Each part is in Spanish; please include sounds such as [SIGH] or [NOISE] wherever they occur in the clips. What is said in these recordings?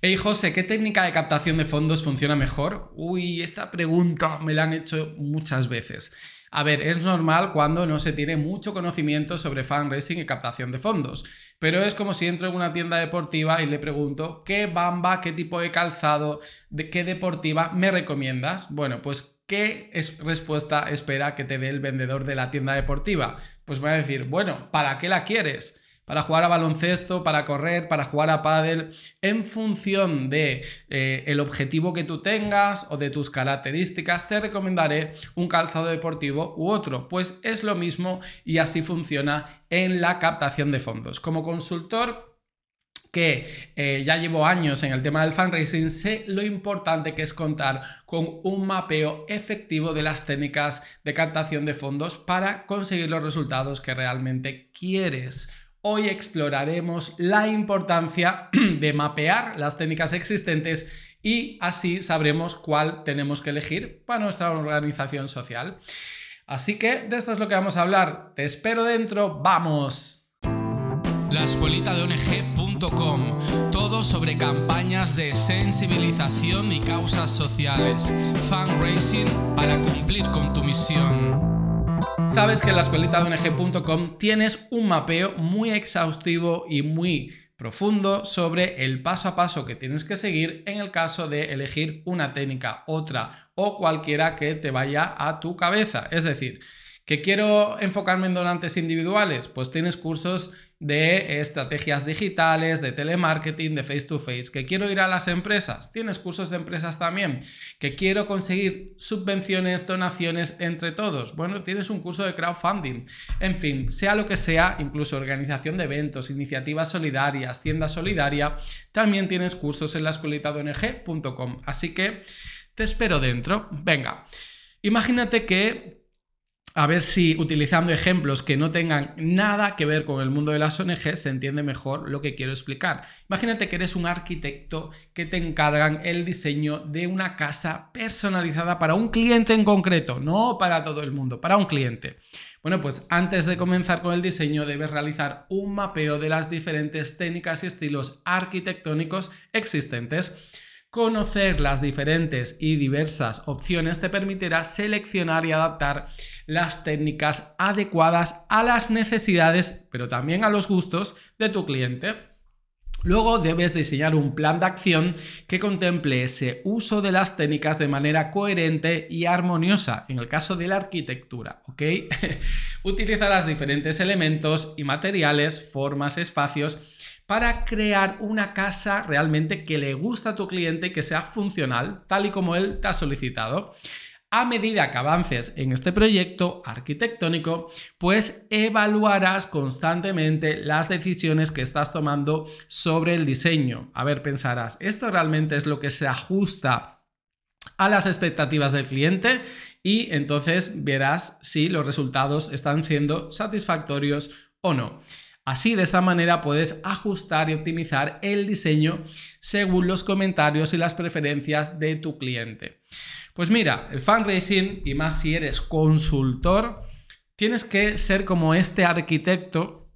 Hey José, ¿qué técnica de captación de fondos funciona mejor? Uy, esta pregunta me la han hecho muchas veces. A ver, es normal cuando no se tiene mucho conocimiento sobre fundraising y captación de fondos, pero es como si entro en una tienda deportiva y le pregunto qué bamba, qué tipo de calzado, qué deportiva me recomiendas. Bueno, pues ¿qué respuesta espera que te dé el vendedor de la tienda deportiva? Pues va a decir, bueno, ¿para qué la quieres? Para jugar a baloncesto, para correr, para jugar a pádel, en función de eh, el objetivo que tú tengas o de tus características, te recomendaré un calzado deportivo u otro. Pues es lo mismo y así funciona en la captación de fondos. Como consultor, que eh, ya llevo años en el tema del fundraising, sé lo importante que es contar con un mapeo efectivo de las técnicas de captación de fondos para conseguir los resultados que realmente quieres. Hoy exploraremos la importancia [CLEARS THROAT] de mapear las técnicas existentes y así sabremos cuál tenemos que elegir para nuestra organización social. Así que de esto es lo que vamos a hablar. Te espero dentro. ¡Vamos! La escuelita de ONG.com. Todo sobre campañas de sensibilización y causas sociales. Fundraising para cumplir con tu misión. Sabes que en la escuelita de ONG.com tienes un mapeo muy exhaustivo y muy profundo sobre el paso a paso que tienes que seguir en el caso de elegir una técnica, otra o cualquiera que te vaya a tu cabeza. Es decir, ¿Que quiero enfocarme en donantes individuales? Pues tienes cursos de estrategias digitales, de telemarketing, de face to face. ¿Que quiero ir a las empresas? Tienes cursos de empresas también. ¿Que quiero conseguir subvenciones, donaciones entre todos? Bueno, tienes un curso de crowdfunding. En fin, sea lo que sea, incluso organización de eventos, iniciativas solidarias, tienda solidaria, también tienes cursos en la escuelita de ONG.com. Así que te espero dentro. Venga, imagínate que a ver si utilizando ejemplos que no tengan nada que ver con el mundo de las ONG se entiende mejor lo que quiero explicar. Imagínate que eres un arquitecto que te encargan el diseño de una casa personalizada para un cliente en concreto, no para todo el mundo, para un cliente. Bueno, pues antes de comenzar con el diseño debes realizar un mapeo de las diferentes técnicas y estilos arquitectónicos existentes. Conocer las diferentes y diversas opciones te permitirá seleccionar y adaptar las técnicas adecuadas a las necesidades, pero también a los gustos de tu cliente. Luego debes diseñar un plan de acción que contemple ese uso de las técnicas de manera coherente y armoniosa, en el caso de la arquitectura, ¿ok? [LAUGHS] Utilizarás diferentes elementos y materiales, formas, espacios para crear una casa realmente que le gusta a tu cliente que sea funcional, tal y como él te ha solicitado. A medida que avances en este proyecto arquitectónico, pues evaluarás constantemente las decisiones que estás tomando sobre el diseño. A ver, pensarás, ¿esto realmente es lo que se ajusta a las expectativas del cliente? Y entonces verás si los resultados están siendo satisfactorios o no. Así, de esta manera puedes ajustar y optimizar el diseño según los comentarios y las preferencias de tu cliente. Pues mira, el fundraising, y más si eres consultor, tienes que ser como este arquitecto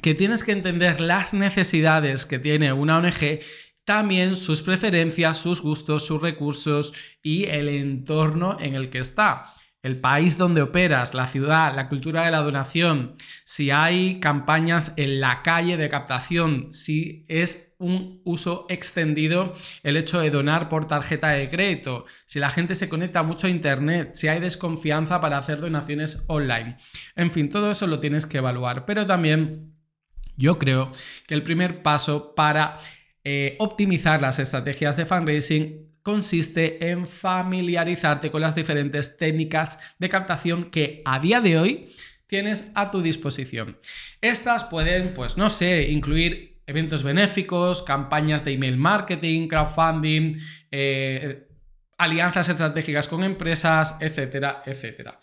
que tienes que entender las necesidades que tiene una ONG también sus preferencias, sus gustos, sus recursos y el entorno en el que está el país donde operas, la ciudad, la cultura de la donación, si hay campañas en la calle de captación, si es un uso extendido el hecho de donar por tarjeta de crédito, si la gente se conecta mucho a Internet, si hay desconfianza para hacer donaciones online. En fin, todo eso lo tienes que evaluar, pero también yo creo que el primer paso para eh, optimizar las estrategias de fundraising consiste en familiarizarte con las diferentes técnicas de captación que a día de hoy tienes a tu disposición. Estas pueden, pues no sé, incluir eventos benéficos, campañas de email marketing, crowdfunding, eh, alianzas estratégicas con empresas, etcétera, etcétera.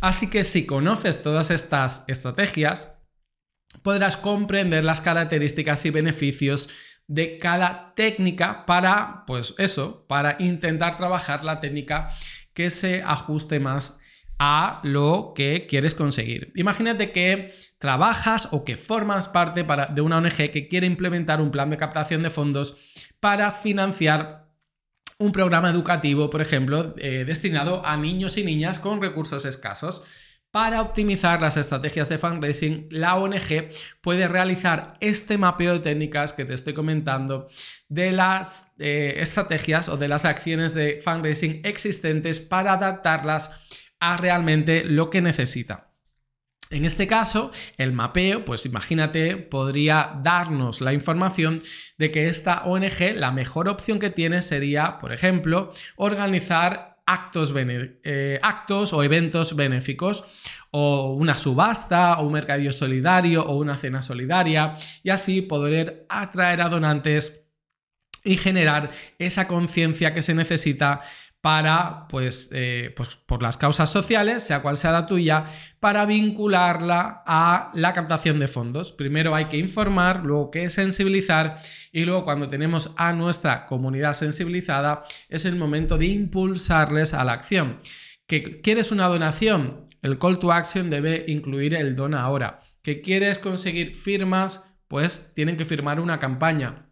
Así que si conoces todas estas estrategias, podrás comprender las características y beneficios de cada técnica para, pues eso, para intentar trabajar la técnica que se ajuste más a lo que quieres conseguir. Imagínate que trabajas o que formas parte de una ONG que quiere implementar un plan de captación de fondos para financiar un programa educativo, por ejemplo, eh, destinado a niños y niñas con recursos escasos. Para optimizar las estrategias de fundraising, la ONG puede realizar este mapeo de técnicas que te estoy comentando de las eh, estrategias o de las acciones de fundraising existentes para adaptarlas a realmente lo que necesita. En este caso, el mapeo, pues imagínate, podría darnos la información de que esta ONG, la mejor opción que tiene sería, por ejemplo, organizar actos, eh, actos o eventos benéficos o una subasta o un mercadillo solidario o una cena solidaria y así poder atraer a donantes y generar esa conciencia que se necesita para, pues, eh, pues, por las causas sociales, sea cual sea la tuya, para vincularla a la captación de fondos. Primero hay que informar, luego que sensibilizar y luego cuando tenemos a nuestra comunidad sensibilizada es el momento de impulsarles a la acción. ¿Que quieres una donación? El call to action debe incluir el dona ahora. ¿Que quieres conseguir firmas? Pues tienen que firmar una campaña.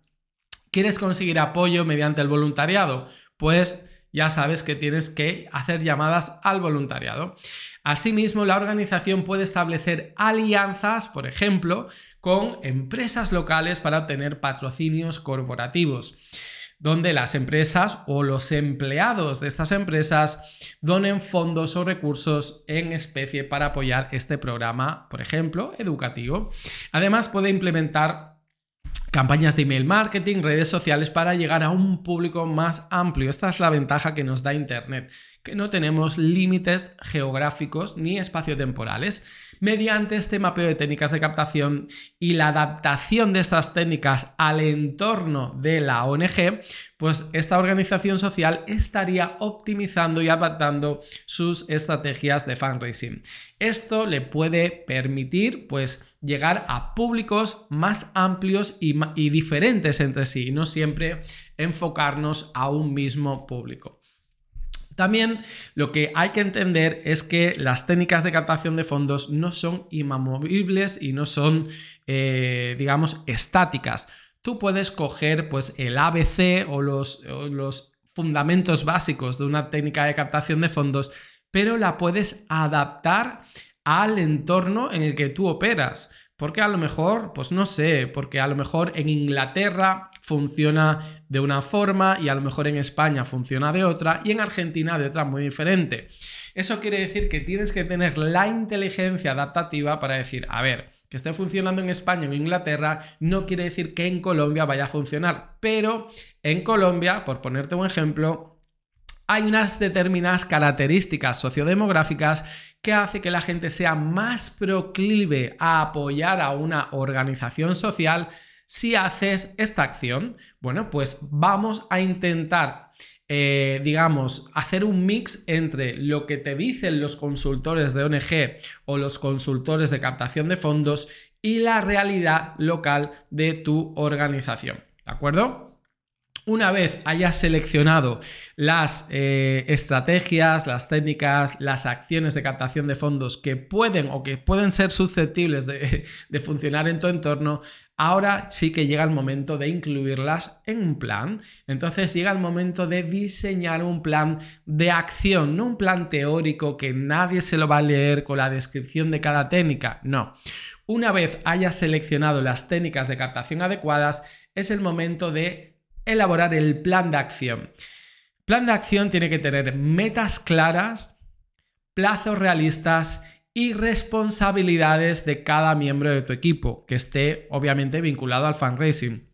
¿Quieres conseguir apoyo mediante el voluntariado? Pues ya sabes que tienes que hacer llamadas al voluntariado. Asimismo, la organización puede establecer alianzas, por ejemplo, con empresas locales para obtener patrocinios corporativos donde las empresas o los empleados de estas empresas donen fondos o recursos en especie para apoyar este programa, por ejemplo, educativo. Además, puede implementar campañas de email marketing, redes sociales para llegar a un público más amplio. Esta es la ventaja que nos da Internet, que no tenemos límites geográficos ni espaciotemporales. Mediante este mapeo de técnicas de captación y la adaptación de estas técnicas al entorno de la ONG, pues esta organización social estaría optimizando y adaptando sus estrategias de fundraising. Esto le puede permitir pues llegar a públicos más amplios y, y diferentes entre sí, y no siempre enfocarnos a un mismo público. También lo que hay que entender es que las técnicas de captación de fondos no son inamovibles y no son, eh, digamos, estáticas. Tú puedes coger pues, el ABC o los, los fundamentos básicos de una técnica de captación de fondos, pero la puedes adaptar al entorno en el que tú operas. Porque a lo mejor, pues no sé, porque a lo mejor en Inglaterra funciona de una forma y a lo mejor en España funciona de otra y en Argentina de otra muy diferente. Eso quiere decir que tienes que tener la inteligencia adaptativa para decir, a ver, que esté funcionando en España o en Inglaterra no quiere decir que en Colombia vaya a funcionar, pero en Colombia, por ponerte un ejemplo, hay unas determinadas características sociodemográficas que hace que la gente sea más proclive a apoyar a una organización social si haces esta acción. Bueno, pues vamos a intentar, eh, digamos, hacer un mix entre lo que te dicen los consultores de ONG o los consultores de captación de fondos y la realidad local de tu organización. ¿De acuerdo? Una vez hayas seleccionado las eh, estrategias, las técnicas, las acciones de captación de fondos que pueden o que pueden ser susceptibles de, [LAUGHS] de funcionar en tu entorno, ahora sí que llega el momento de incluirlas en un plan. Entonces llega el momento de diseñar un plan de acción, no un plan teórico que nadie se lo va a leer con la descripción de cada técnica, no. Una vez hayas seleccionado las técnicas de captación adecuadas, es el momento de elaborar el plan de acción. Plan de acción tiene que tener metas claras, plazos realistas y responsabilidades de cada miembro de tu equipo, que esté obviamente vinculado al fundraising.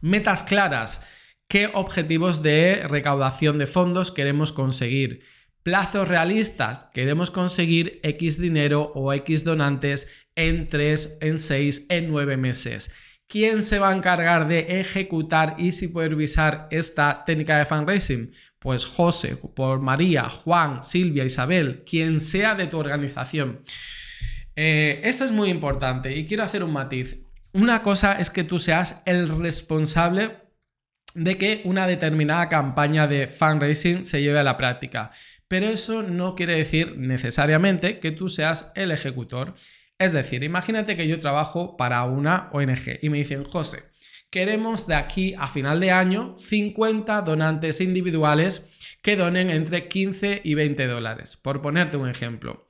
Metas claras, qué objetivos de recaudación de fondos queremos conseguir. Plazos realistas, queremos conseguir X dinero o X donantes en 3, en 6, en 9 meses. ¿Quién se va a encargar de ejecutar y supervisar esta técnica de fundraising? Pues José, por María, Juan, Silvia, Isabel, quien sea de tu organización. Eh, esto es muy importante y quiero hacer un matiz. Una cosa es que tú seas el responsable de que una determinada campaña de fundraising se lleve a la práctica. pero eso no quiere decir necesariamente que tú seas el ejecutor. Es decir, imagínate que yo trabajo para una ONG y me dicen, José, queremos de aquí a final de año 50 donantes individuales que donen entre 15 y 20 dólares, por ponerte un ejemplo.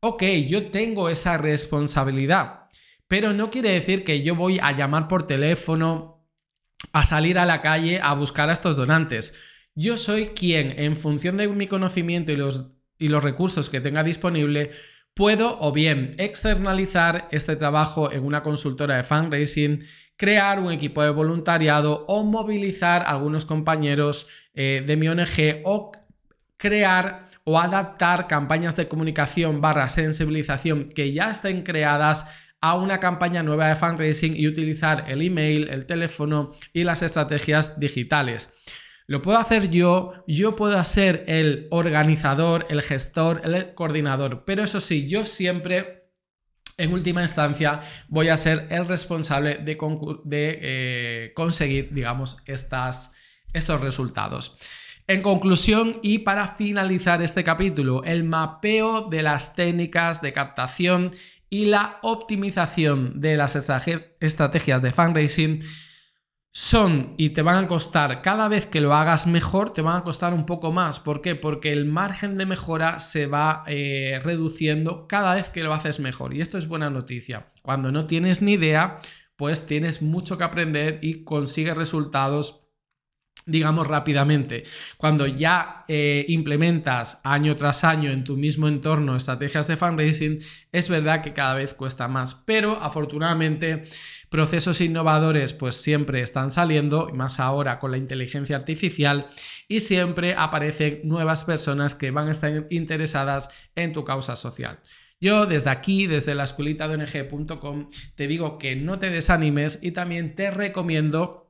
Ok, yo tengo esa responsabilidad, pero no quiere decir que yo voy a llamar por teléfono, a salir a la calle a buscar a estos donantes. Yo soy quien, en función de mi conocimiento y los, y los recursos que tenga disponible, puedo o bien externalizar este trabajo en una consultora de fundraising, crear un equipo de voluntariado o movilizar a algunos compañeros eh, de mi ONG o crear o adaptar campañas de comunicación barra sensibilización que ya estén creadas a una campaña nueva de fundraising y utilizar el email, el teléfono y las estrategias digitales. Lo puedo hacer yo, yo puedo ser el organizador, el gestor, el coordinador, pero eso sí, yo siempre en última instancia voy a ser el responsable de, eh, conseguir, digamos, estas, estos resultados. En conclusión y para finalizar este capítulo, el mapeo de las técnicas de captación y la optimización de las estrategias de fundraising son y te van a costar cada vez que lo hagas mejor, te van a costar un poco más. ¿Por qué? Porque el margen de mejora se va eh, reduciendo cada vez que lo haces mejor. Y esto es buena noticia. Cuando no tienes ni idea, pues tienes mucho que aprender y consigues resultados digamos rápidamente. Cuando ya eh, implementas año tras año en tu mismo entorno estrategias de fundraising, es verdad que cada vez cuesta más, pero afortunadamente procesos innovadores pues siempre están saliendo, más ahora con la inteligencia artificial, y siempre aparecen nuevas personas que van a estar interesadas en tu causa social. Yo desde aquí, desde la escuelita de te digo que no te desanimes y también te recomiendo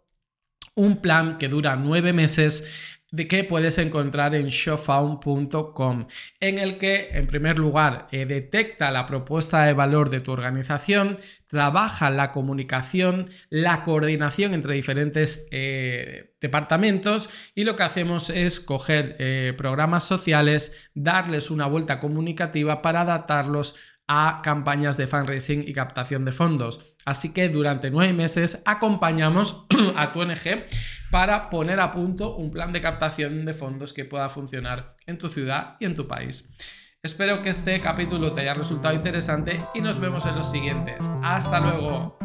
un plan que dura nueve meses de que puedes encontrar en showfound.com, en el que, en primer lugar, eh, detecta la propuesta de valor de tu organización, trabaja la comunicación, la coordinación entre diferentes eh, departamentos y lo que hacemos es coger eh, programas sociales, darles una vuelta comunicativa para adaptarlos a campañas de fundraising y captación de fondos. Así que durante nueve meses acompañamos [CLEARS THROAT] a tu ONG para poner a punto un plan de captación de fondos que pueda funcionar en tu ciudad y en tu país. Espero que este capítulo te haya resultado interesante y nos vemos en los siguientes. Hasta luego.